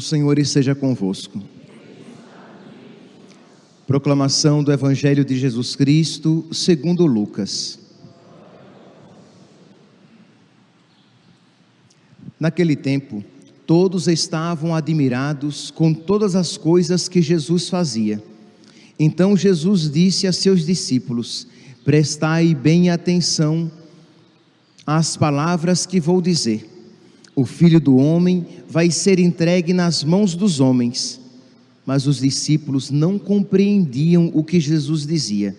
O Senhor esteja convosco. Proclamação do Evangelho de Jesus Cristo, segundo Lucas. Naquele tempo, todos estavam admirados com todas as coisas que Jesus fazia. Então Jesus disse a seus discípulos: Prestai bem atenção às palavras que vou dizer o filho do homem vai ser entregue nas mãos dos homens. Mas os discípulos não compreendiam o que Jesus dizia.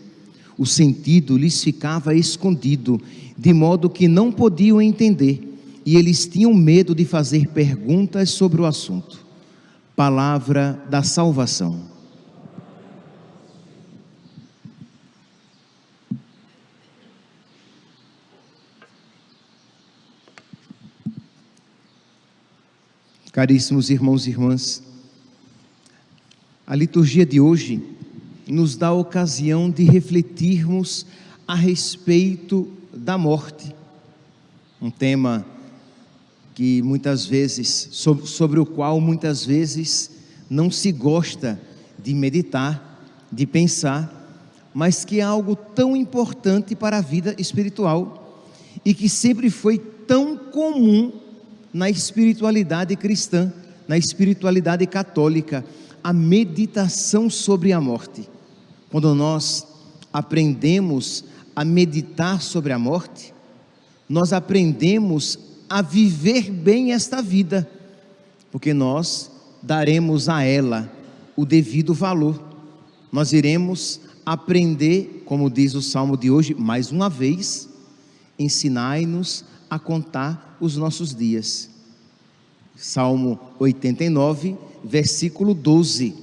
O sentido lhes ficava escondido, de modo que não podiam entender, e eles tinham medo de fazer perguntas sobre o assunto. Palavra da salvação. Caríssimos irmãos e irmãs, a liturgia de hoje nos dá a ocasião de refletirmos a respeito da morte, um tema que muitas vezes, sobre, sobre o qual muitas vezes não se gosta de meditar, de pensar, mas que é algo tão importante para a vida espiritual e que sempre foi tão comum na espiritualidade cristã, na espiritualidade católica, a meditação sobre a morte. Quando nós aprendemos a meditar sobre a morte, nós aprendemos a viver bem esta vida, porque nós daremos a ela o devido valor. Nós iremos aprender, como diz o salmo de hoje, mais uma vez, ensinai-nos a contar os nossos dias. Salmo 89, versículo 12.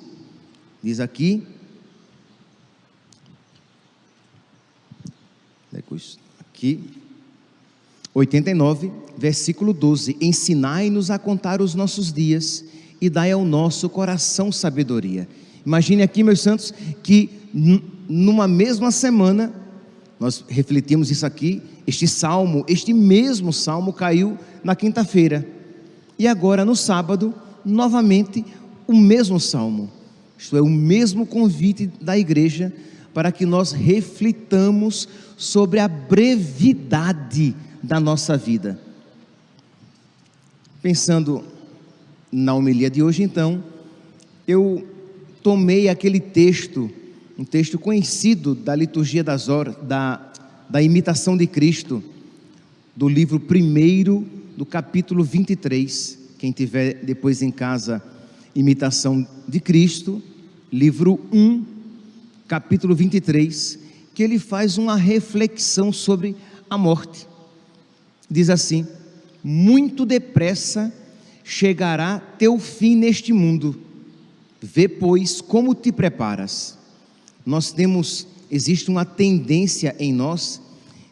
Diz aqui. Aqui. 89, versículo 12: Ensinai-nos a contar os nossos dias e dai ao nosso coração sabedoria. Imagine aqui, meus santos, que numa mesma semana, nós refletimos isso aqui, este salmo, este mesmo salmo caiu na quinta-feira. E agora no sábado, novamente, o mesmo salmo. Isto é, o mesmo convite da igreja para que nós reflitamos sobre a brevidade da nossa vida. Pensando na homilia de hoje, então, eu tomei aquele texto, um texto conhecido da liturgia das horas, da da imitação de Cristo, do livro primeiro do capítulo 23. Quem tiver depois em casa, imitação de Cristo, livro 1, capítulo 23, que ele faz uma reflexão sobre a morte. Diz assim: Muito depressa chegará teu fim neste mundo. Vê, pois, como te preparas. Nós temos existe uma tendência em nós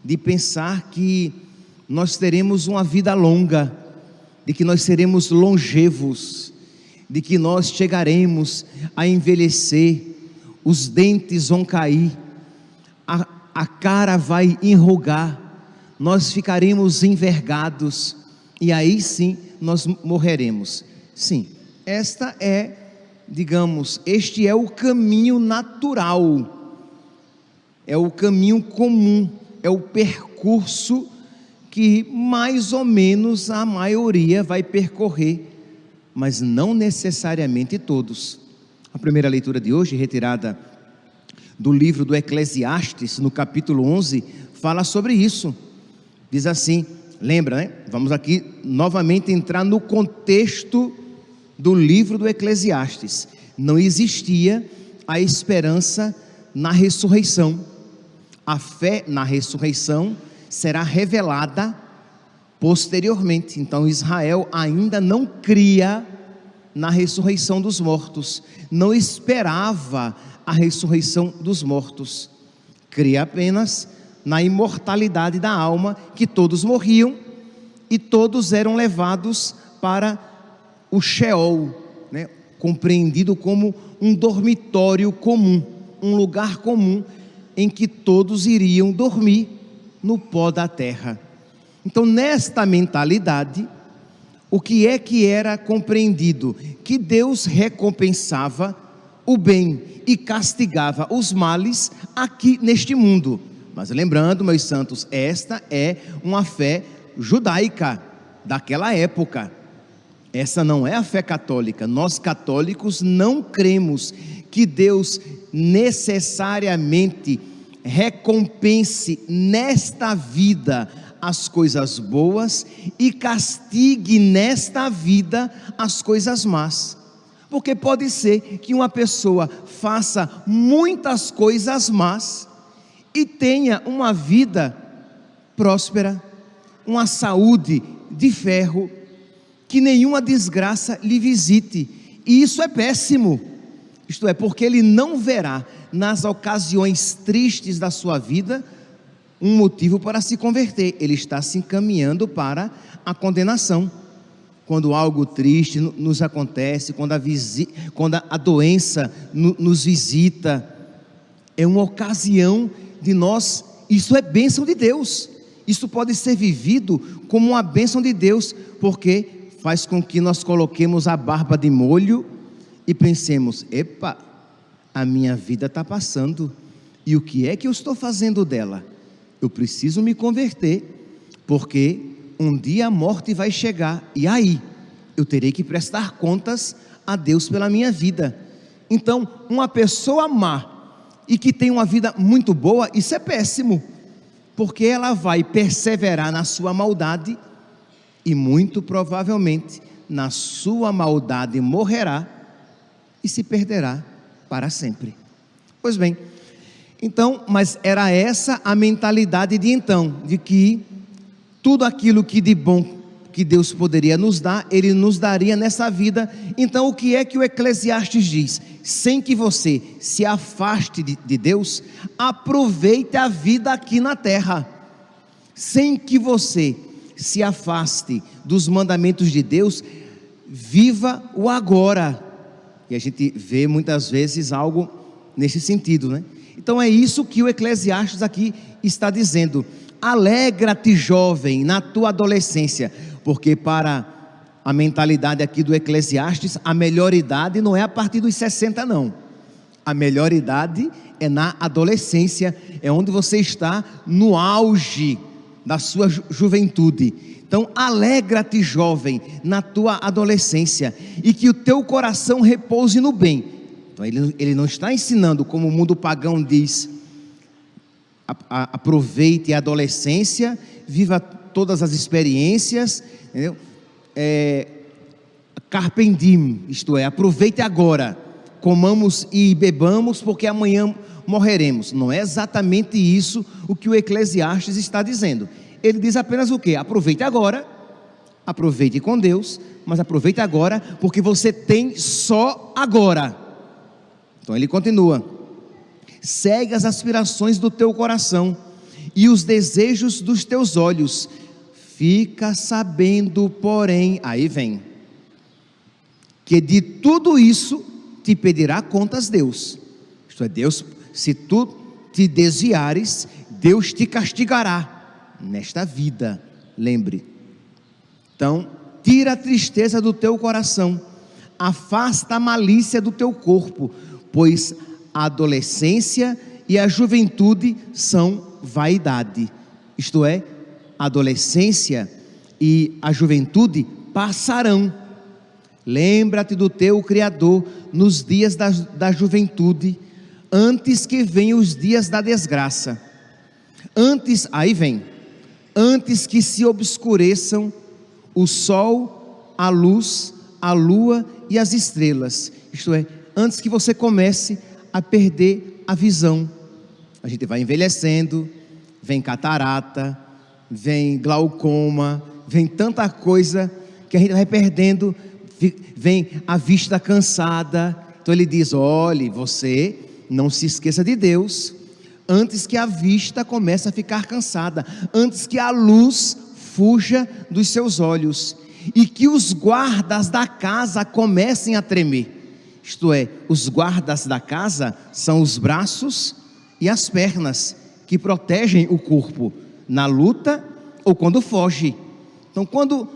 de pensar que nós teremos uma vida longa, de que nós seremos longevos, de que nós chegaremos a envelhecer, os dentes vão cair, a, a cara vai enrugar, nós ficaremos envergados e aí sim nós morreremos. Sim, esta é, digamos, este é o caminho natural é o caminho comum, é o percurso que mais ou menos a maioria vai percorrer, mas não necessariamente todos. A primeira leitura de hoje, retirada do livro do Eclesiastes, no capítulo 11, fala sobre isso. Diz assim: lembra, né? Vamos aqui novamente entrar no contexto do livro do Eclesiastes. Não existia a esperança na ressurreição a fé na ressurreição será revelada posteriormente. Então Israel ainda não cria na ressurreição dos mortos, não esperava a ressurreição dos mortos, cria apenas na imortalidade da alma, que todos morriam e todos eram levados para o Sheol, né? compreendido como um dormitório comum, um lugar comum em que todos iriam dormir no pó da terra. Então, nesta mentalidade, o que é que era compreendido? Que Deus recompensava o bem e castigava os males aqui neste mundo. Mas lembrando, meus santos, esta é uma fé judaica daquela época. Essa não é a fé católica. Nós católicos não cremos que Deus necessariamente recompense nesta vida as coisas boas e castigue nesta vida as coisas más. Porque pode ser que uma pessoa faça muitas coisas más e tenha uma vida próspera, uma saúde de ferro, que nenhuma desgraça lhe visite. E isso é péssimo. Isto é, porque ele não verá nas ocasiões tristes da sua vida um motivo para se converter. Ele está se encaminhando para a condenação. Quando algo triste nos acontece, quando a, visi, quando a doença nos visita, é uma ocasião de nós, isso é bênção de Deus. Isso pode ser vivido como uma bênção de Deus, porque faz com que nós coloquemos a barba de molho e pensemos: epa, a minha vida está passando, e o que é que eu estou fazendo dela? eu preciso me converter, porque um dia a morte vai chegar, e aí eu terei que prestar contas a Deus pela minha vida. Então, uma pessoa má e que tem uma vida muito boa, isso é péssimo, porque ela vai perseverar na sua maldade e muito provavelmente na sua maldade morrerá e se perderá para sempre. Pois bem, então, mas era essa a mentalidade de então, de que tudo aquilo que de bom que Deus poderia nos dar, Ele nos daria nessa vida. Então, o que é que o Eclesiastes diz? Sem que você se afaste de, de Deus, aproveite a vida aqui na terra. Sem que você se afaste dos mandamentos de Deus, viva o agora. E a gente vê muitas vezes algo nesse sentido, né? Então é isso que o Eclesiastes aqui está dizendo. Alegra-te, jovem, na tua adolescência, porque para a mentalidade aqui do Eclesiastes, a melhor idade não é a partir dos 60, não. A melhor idade é na adolescência, é onde você está no auge da sua ju juventude. Então, alegra-te, jovem, na tua adolescência, e que o teu coração repouse no bem então ele, ele não está ensinando como o mundo pagão diz, a, a, aproveite a adolescência, viva todas as experiências, entendeu? É, carpendim, isto é, aproveite agora, comamos e bebamos, porque amanhã morreremos. Não é exatamente isso o que o Eclesiastes está dizendo. Ele diz apenas o que? Aproveite agora, aproveite com Deus, mas aproveite agora, porque você tem só agora. Então ele continua: segue as aspirações do teu coração e os desejos dos teus olhos. Fica sabendo, porém, aí vem, que de tudo isso te pedirá contas Deus. Isto é, Deus, se tu te desviares, Deus te castigará nesta vida, lembre. Então, tira a tristeza do teu coração, afasta a malícia do teu corpo, pois a adolescência e a juventude são vaidade. Isto é, a adolescência e a juventude passarão. Lembra-te do teu Criador nos dias da, da juventude, antes que venham os dias da desgraça. Antes, aí vem, antes que se obscureçam o sol, a luz, a lua e as estrelas. Isto é, antes que você comece a perder a visão. A gente vai envelhecendo, vem catarata, vem glaucoma, vem tanta coisa que a gente vai perdendo, vem a vista cansada. Então ele diz: olhe, você não se esqueça de Deus, antes que a vista comece a ficar cansada, antes que a luz fuja dos seus olhos e que os guardas da casa comecem a tremer. Isto é, os guardas da casa são os braços e as pernas que protegem o corpo na luta ou quando foge. Então, quando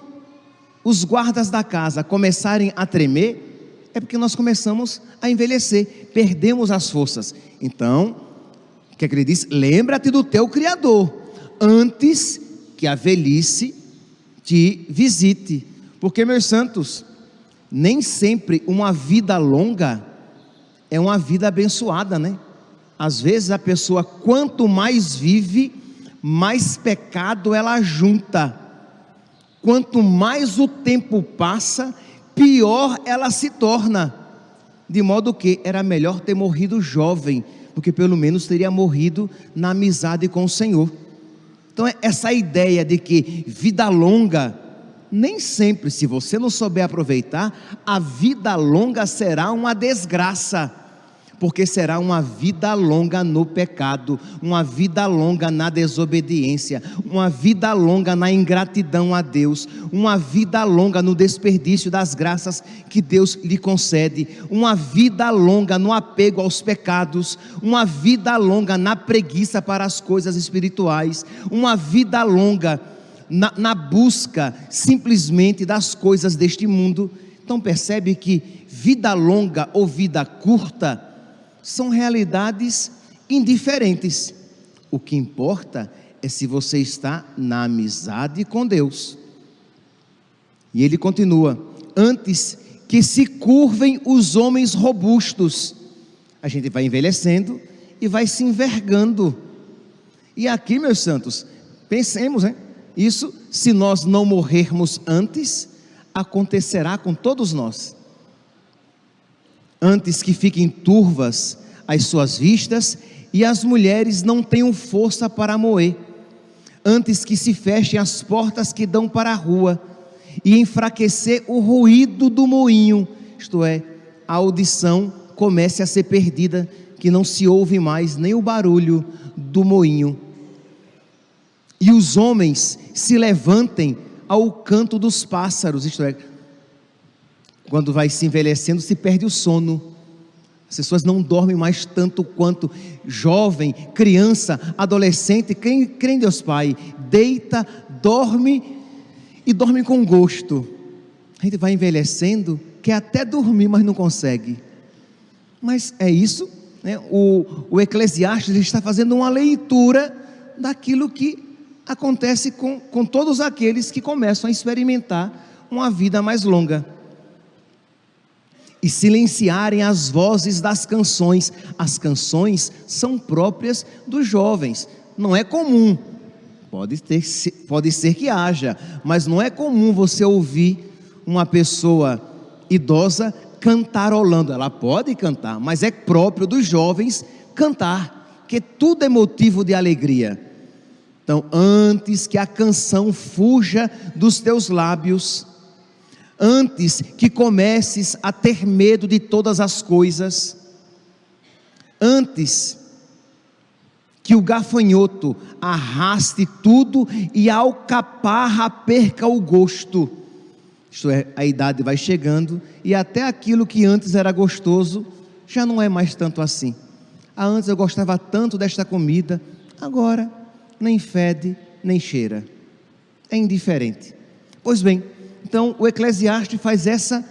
os guardas da casa começarem a tremer, é porque nós começamos a envelhecer, perdemos as forças. Então, o que é que ele diz? Lembra-te do teu Criador, antes que a velhice te visite. Porque, meus santos, nem sempre uma vida longa é uma vida abençoada, né? Às vezes a pessoa, quanto mais vive, mais pecado ela junta. Quanto mais o tempo passa, pior ela se torna. De modo que era melhor ter morrido jovem, porque pelo menos teria morrido na amizade com o Senhor. Então, é essa ideia de que vida longa, nem sempre, se você não souber aproveitar, a vida longa será uma desgraça porque será uma vida longa no pecado, uma vida longa na desobediência, uma vida longa na ingratidão a Deus, uma vida longa no desperdício das graças que Deus lhe concede, uma vida longa no apego aos pecados, uma vida longa na preguiça para as coisas espirituais, uma vida longa na, na busca simplesmente das coisas deste mundo. Então percebe que vida longa ou vida curta, são realidades indiferentes. O que importa é se você está na amizade com Deus. E ele continua: antes que se curvem os homens robustos. A gente vai envelhecendo e vai se envergando. E aqui, meus santos, pensemos, hein? Isso, se nós não morrermos antes, acontecerá com todos nós antes que fiquem turvas as suas vistas e as mulheres não tenham força para moer, antes que se fechem as portas que dão para a rua e enfraquecer o ruído do moinho, isto é, a audição comece a ser perdida, que não se ouve mais nem o barulho do moinho. E os homens se levantem ao canto dos pássaros, isto é, quando vai se envelhecendo, se perde o sono. As pessoas não dormem mais tanto quanto jovem, criança, adolescente, quem crê em Deus Pai, deita, dorme e dorme com gosto. A gente vai envelhecendo, quer até dormir, mas não consegue. Mas é isso, né? o, o Eclesiastes está fazendo uma leitura daquilo que acontece com, com todos aqueles que começam a experimentar uma vida mais longa e silenciarem as vozes das canções. As canções são próprias dos jovens, não é comum. Pode, ter, pode ser que haja, mas não é comum você ouvir uma pessoa idosa cantarolando. Ela pode cantar, mas é próprio dos jovens cantar, que tudo é motivo de alegria. Então, antes que a canção fuja dos teus lábios, antes que comeces a ter medo de todas as coisas, antes que o gafanhoto arraste tudo e a alcaparra perca o gosto. Isto é, a idade vai chegando e até aquilo que antes era gostoso já não é mais tanto assim. Ah, antes eu gostava tanto desta comida, agora nem fede, nem cheira. É indiferente. Pois bem, então, o Eclesiastes faz essa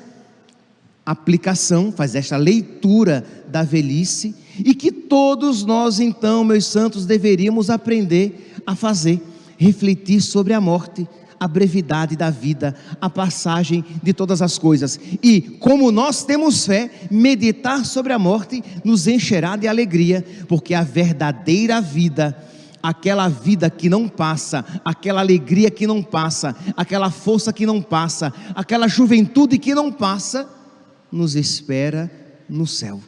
aplicação, faz esta leitura da velhice e que todos nós, então, meus santos, deveríamos aprender a fazer, refletir sobre a morte, a brevidade da vida, a passagem de todas as coisas. E, como nós temos fé, meditar sobre a morte nos encherá de alegria, porque a verdadeira vida aquela vida que não passa, aquela alegria que não passa, aquela força que não passa, aquela juventude que não passa, nos espera no céu.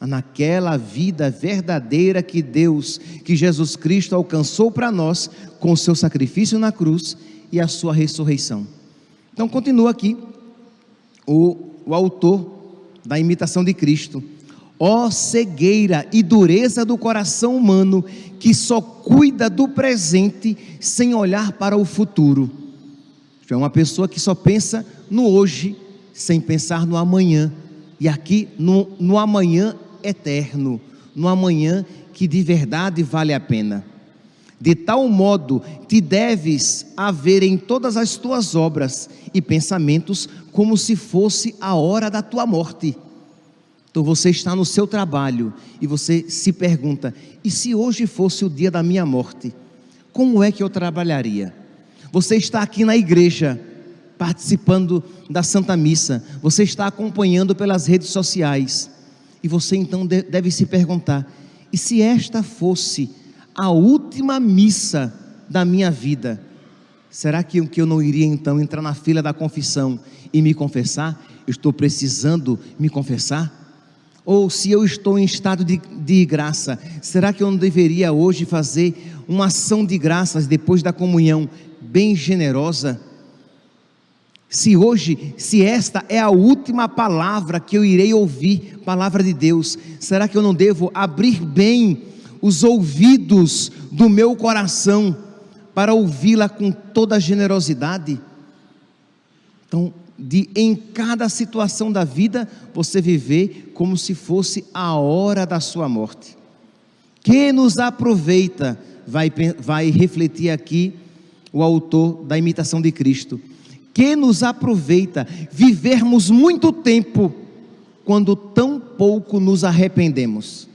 Naquela vida verdadeira que Deus, que Jesus Cristo alcançou para nós com o seu sacrifício na cruz e a sua ressurreição. Então, continua aqui o, o autor da imitação de Cristo Ó cegueira e dureza do coração humano que só cuida do presente sem olhar para o futuro. É uma pessoa que só pensa no hoje sem pensar no amanhã. E aqui no, no amanhã eterno, no amanhã que de verdade vale a pena. De tal modo te deves haver em todas as tuas obras e pensamentos como se fosse a hora da tua morte. Então você está no seu trabalho e você se pergunta: e se hoje fosse o dia da minha morte? Como é que eu trabalharia? Você está aqui na igreja participando da Santa Missa, você está acompanhando pelas redes sociais e você então deve se perguntar: e se esta fosse a última missa da minha vida, será que eu não iria então entrar na fila da confissão e me confessar? estou precisando me confessar? Ou se eu estou em estado de, de graça, será que eu não deveria hoje fazer uma ação de graças depois da comunhão bem generosa? Se hoje, se esta é a última palavra que eu irei ouvir, palavra de Deus, será que eu não devo abrir bem os ouvidos do meu coração para ouvi-la com toda generosidade? Então, de em cada situação da vida você viver como se fosse a hora da sua morte. Que nos aproveita, vai, vai refletir aqui o autor da imitação de Cristo que nos aproveita vivermos muito tempo quando tão pouco nos arrependemos?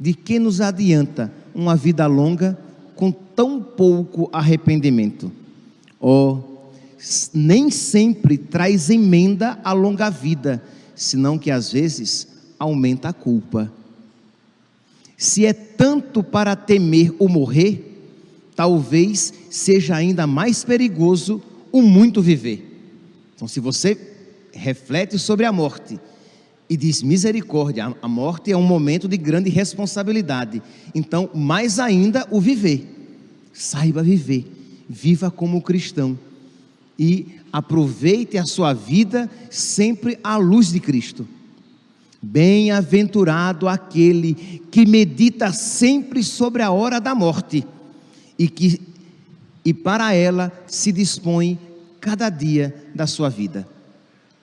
De que nos adianta uma vida longa com tão pouco arrependimento? Oh, nem sempre traz emenda a longa vida, senão que às vezes aumenta a culpa. Se é tanto para temer o morrer, talvez seja ainda mais perigoso o muito viver. Então, se você reflete sobre a morte e diz misericórdia, a morte é um momento de grande responsabilidade. Então, mais ainda o viver. Saiba viver, viva como cristão e aproveite a sua vida sempre à luz de Cristo. Bem-aventurado aquele que medita sempre sobre a hora da morte e que e para ela se dispõe cada dia da sua vida.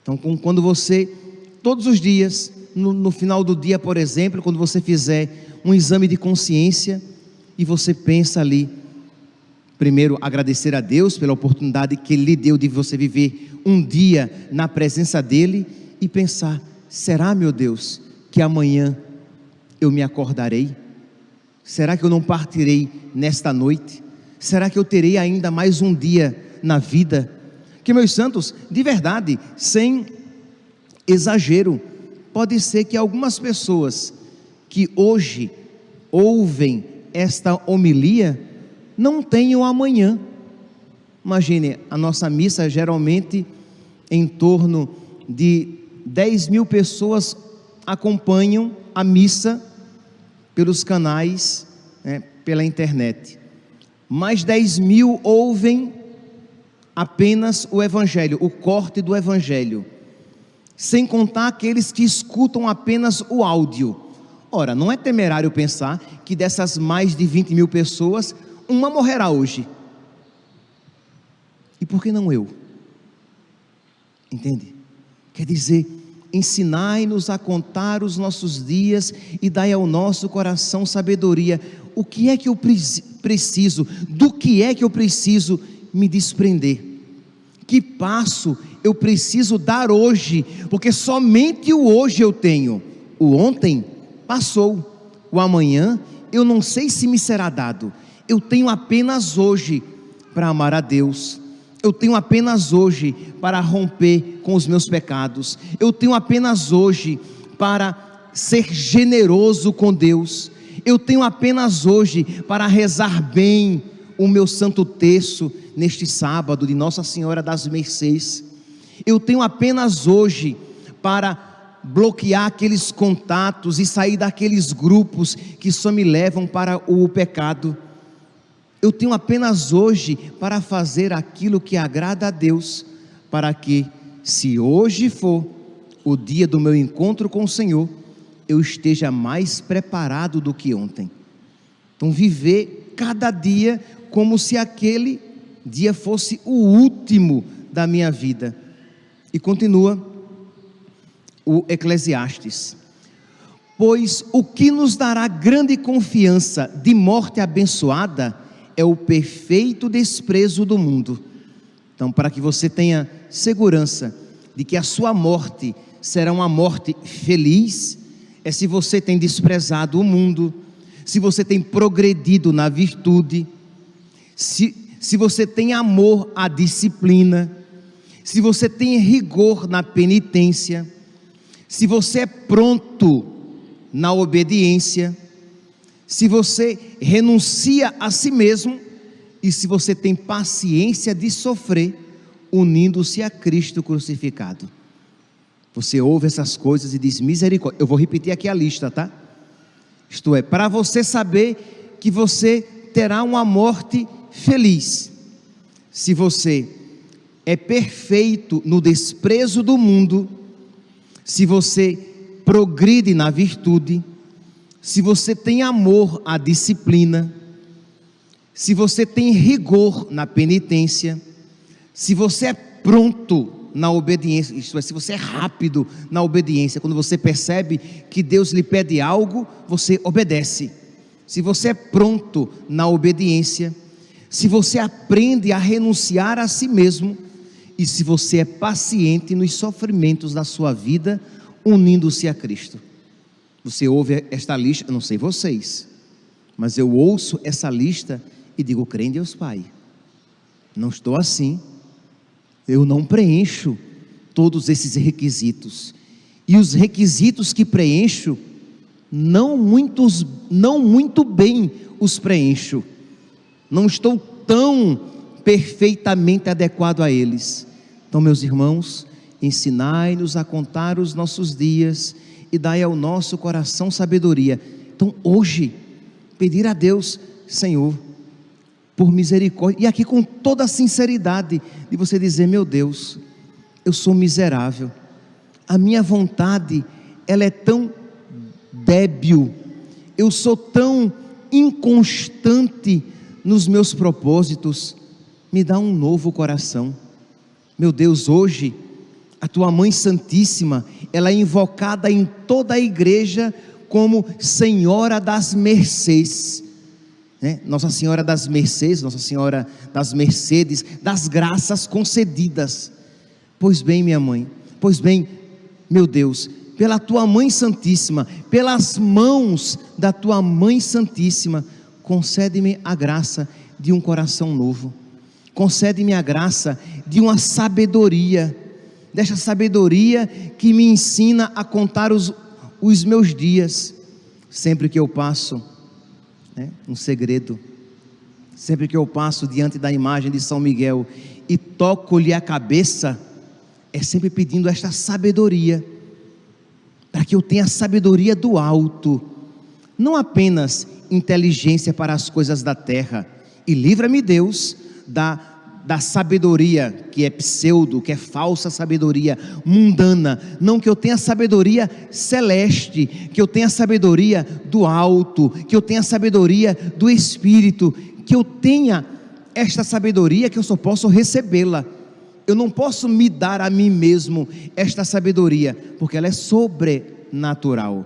Então, quando você, todos os dias, no, no final do dia, por exemplo, quando você fizer um exame de consciência e você pensa ali, primeiro agradecer a Deus pela oportunidade que Ele lhe deu de você viver um dia na presença dEle e pensar: será, meu Deus, que amanhã eu me acordarei? Será que eu não partirei nesta noite? Será que eu terei ainda mais um dia na vida? Que, meus santos, de verdade, sem exagero, pode ser que algumas pessoas que hoje ouvem esta homilia não tenham amanhã. Imagine, a nossa missa geralmente em torno de 10 mil pessoas acompanham a missa pelos canais, né, pela internet mais 10 mil ouvem apenas o Evangelho, o corte do Evangelho, sem contar aqueles que escutam apenas o áudio. Ora, não é temerário pensar que dessas mais de 20 mil pessoas, uma morrerá hoje. E por que não eu? Entende? Quer dizer, ensinai-nos a contar os nossos dias e dai ao nosso coração sabedoria o que é que eu preciso, do que é que eu preciso me desprender. Que passo eu preciso dar hoje, porque somente o hoje eu tenho. O ontem passou, o amanhã eu não sei se me será dado. Eu tenho apenas hoje para amar a Deus. Eu tenho apenas hoje para romper com os meus pecados. Eu tenho apenas hoje para ser generoso com Deus. Eu tenho apenas hoje para rezar bem o meu santo terço neste sábado de Nossa Senhora das Mercês. Eu tenho apenas hoje para bloquear aqueles contatos e sair daqueles grupos que só me levam para o pecado. Eu tenho apenas hoje para fazer aquilo que agrada a Deus, para que, se hoje for o dia do meu encontro com o Senhor, eu esteja mais preparado do que ontem. Então, viver cada dia como se aquele dia fosse o último da minha vida. E continua o Eclesiastes. Pois o que nos dará grande confiança de morte abençoada é o perfeito desprezo do mundo. Então, para que você tenha segurança de que a sua morte será uma morte feliz, é se você tem desprezado o mundo, se você tem progredido na virtude, se, se você tem amor à disciplina, se você tem rigor na penitência, se você é pronto na obediência, se você renuncia a si mesmo e se você tem paciência de sofrer, unindo-se a Cristo crucificado. Você ouve essas coisas e diz misericórdia. Eu vou repetir aqui a lista, tá? Isto é, para você saber que você terá uma morte feliz. Se você é perfeito no desprezo do mundo, se você progride na virtude, se você tem amor à disciplina, se você tem rigor na penitência, se você é pronto na obediência, isto é, se você é rápido na obediência, quando você percebe que Deus lhe pede algo, você obedece. Se você é pronto na obediência, se você aprende a renunciar a si mesmo, e se você é paciente nos sofrimentos da sua vida, unindo-se a Cristo. Você ouve esta lista, eu não sei vocês, mas eu ouço essa lista e digo, crê em Deus Pai. Não estou assim eu não preencho todos esses requisitos. E os requisitos que preencho, não muitos, não muito bem os preencho. Não estou tão perfeitamente adequado a eles. Então, meus irmãos, ensinai-nos a contar os nossos dias e dai ao nosso coração sabedoria. Então, hoje, pedir a Deus, Senhor, por misericórdia, e aqui com toda a sinceridade, de você dizer: Meu Deus, eu sou miserável, a minha vontade, ela é tão débil, eu sou tão inconstante nos meus propósitos, me dá um novo coração. Meu Deus, hoje, a tua Mãe Santíssima, ela é invocada em toda a igreja como Senhora das Mercês né? Nossa Senhora das Mercês, Nossa Senhora das Mercedes, das graças concedidas. Pois bem, minha mãe, pois bem, meu Deus, pela tua Mãe Santíssima, pelas mãos da tua Mãe Santíssima, concede-me a graça de um coração novo, concede-me a graça de uma sabedoria, desta sabedoria que me ensina a contar os, os meus dias, sempre que eu passo né? um segredo. Sempre que eu passo diante da imagem de São Miguel e toco-lhe a cabeça, é sempre pedindo esta sabedoria, para que eu tenha sabedoria do alto, não apenas inteligência para as coisas da terra, e livra-me Deus da da sabedoria que é pseudo, que é falsa sabedoria mundana, não que eu tenha sabedoria celeste, que eu tenha sabedoria do alto, que eu tenha sabedoria do espírito, que eu tenha esta sabedoria que eu só posso recebê-la. Eu não posso me dar a mim mesmo esta sabedoria, porque ela é sobrenatural.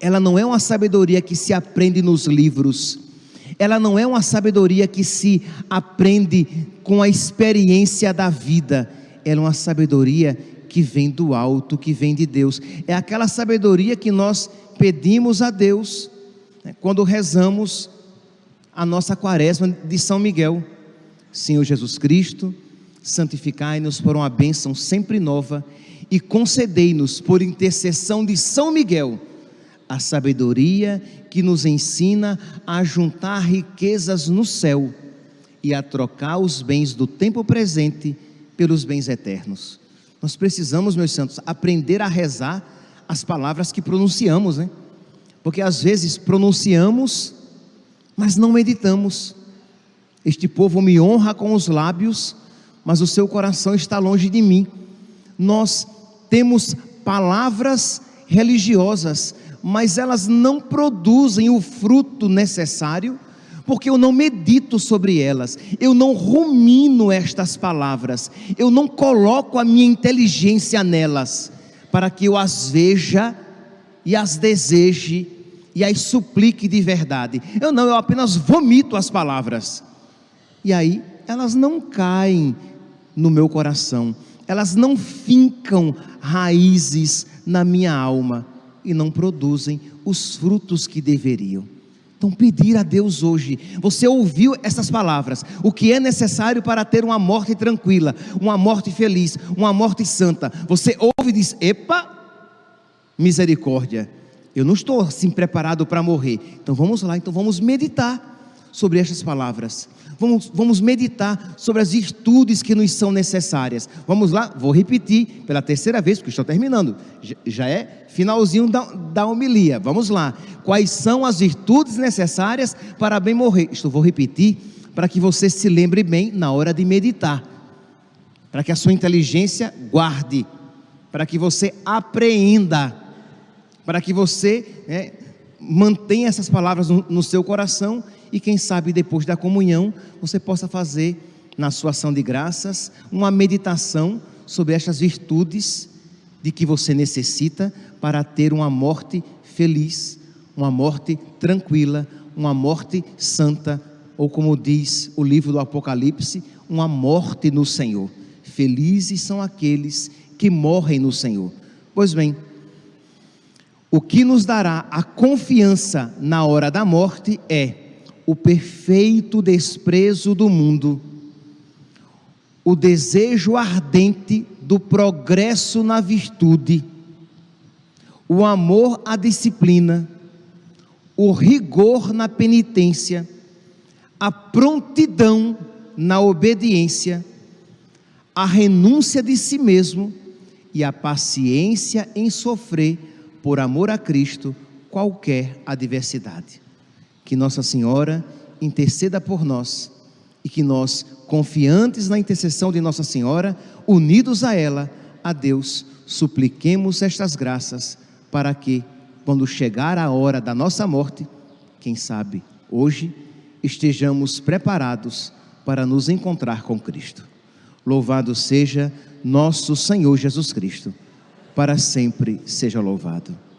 Ela não é uma sabedoria que se aprende nos livros ela não é uma sabedoria que se aprende com a experiência da vida, ela é uma sabedoria que vem do alto, que vem de Deus. É aquela sabedoria que nós pedimos a Deus né, quando rezamos a nossa quaresma de São Miguel. Senhor Jesus Cristo, santificai-nos por uma bênção sempre nova e concedei-nos, por intercessão de São Miguel, a sabedoria que nos ensina a juntar riquezas no céu e a trocar os bens do tempo presente pelos bens eternos. Nós precisamos, meus santos, aprender a rezar as palavras que pronunciamos, né? Porque às vezes pronunciamos, mas não meditamos. Este povo me honra com os lábios, mas o seu coração está longe de mim. Nós temos palavras religiosas, mas elas não produzem o fruto necessário, porque eu não medito sobre elas, eu não rumino estas palavras, eu não coloco a minha inteligência nelas, para que eu as veja e as deseje e as suplique de verdade. Eu não, eu apenas vomito as palavras. E aí elas não caem no meu coração, elas não fincam raízes na minha alma e não produzem os frutos que deveriam. Então, pedir a Deus hoje, você ouviu essas palavras, o que é necessário para ter uma morte tranquila, uma morte feliz, uma morte santa. Você ouve e diz: Epa, misericórdia, eu não estou assim preparado para morrer. Então vamos lá, então vamos meditar sobre estas palavras. Vamos, vamos meditar sobre as virtudes que nos são necessárias. Vamos lá, vou repetir pela terceira vez, porque estou terminando. Já, é finalzinho da, da homilia. Vamos lá. Quais são as virtudes necessárias para bem morrer? Isto vou repetir para que você se lembre bem na hora de meditar. Para que a sua inteligência guarde. Para que você apreenda. Para que você né, mantenha essas palavras no, no seu coração e quem sabe depois da comunhão você possa fazer na sua ação de graças uma meditação sobre estas virtudes de que você necessita para ter uma morte feliz, uma morte tranquila, uma morte santa, ou como diz o livro do Apocalipse, uma morte no Senhor. Felizes são aqueles que morrem no Senhor. Pois bem, o que nos dará a confiança na hora da morte é o perfeito desprezo do mundo, o desejo ardente do progresso na virtude, o amor à disciplina, o rigor na penitência, a prontidão na obediência, a renúncia de si mesmo e a paciência em sofrer por amor a Cristo qualquer adversidade que Nossa Senhora interceda por nós e que nós, confiantes na intercessão de Nossa Senhora, unidos a ela, a Deus, supliquemos estas graças para que, quando chegar a hora da nossa morte, quem sabe hoje, estejamos preparados para nos encontrar com Cristo. Louvado seja nosso Senhor Jesus Cristo, para sempre seja louvado.